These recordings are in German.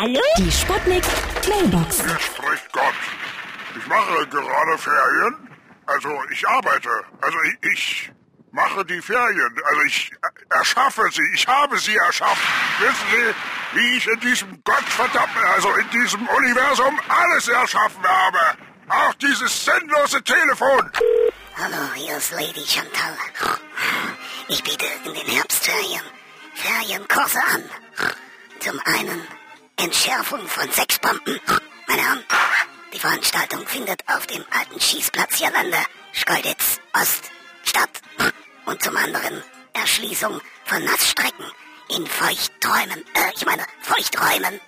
Hallo? Die Sputnik Mailbox. Hier spricht Gott. Ich mache gerade Ferien. Also ich arbeite. Also ich, ich mache die Ferien. Also ich erschaffe sie. Ich habe sie erschaffen. Wissen Sie, wie ich in diesem Gottverdammten, also in diesem Universum alles erschaffen habe? Auch dieses sinnlose Telefon. Hallo, hier ist Lady Chantal. Ich biete in den Herbstferien Ferienkurse an. Zum einen Entschärfung von Sexbomben. Meine Herren, die Veranstaltung findet auf dem alten Schießplatz hier Lande, Schkeuditz Ost statt. Und zum anderen Erschließung von Nassstrecken in Feuchtträumen. Äh, ich meine Feuchträumen.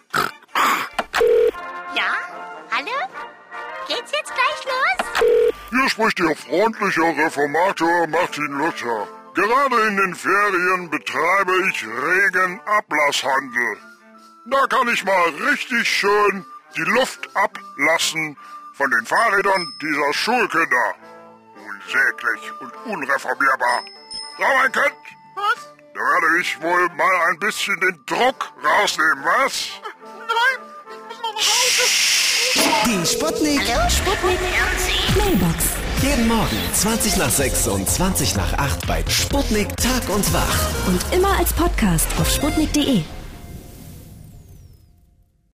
Ja? Hallo? Geht's jetzt gleich los? Hier spricht Ihr freundlicher Reformator Martin Luther. Gerade in den Ferien betreibe ich regen Ablasshandel. Da kann ich mal richtig schön die Luft ablassen von den Fahrrädern dieser Schulkinder. Unsäglich und unreformierbar. So, mein Kind, Was? da werde ich wohl mal ein bisschen den Druck rausnehmen, was? Nein, ich muss noch Hause. Die Sputnik. Sputnik Mailbox. Jeden Morgen 20 nach 6 und 20 nach 8 bei Sputnik Tag und Wach. Und immer als Podcast auf sputnik.de.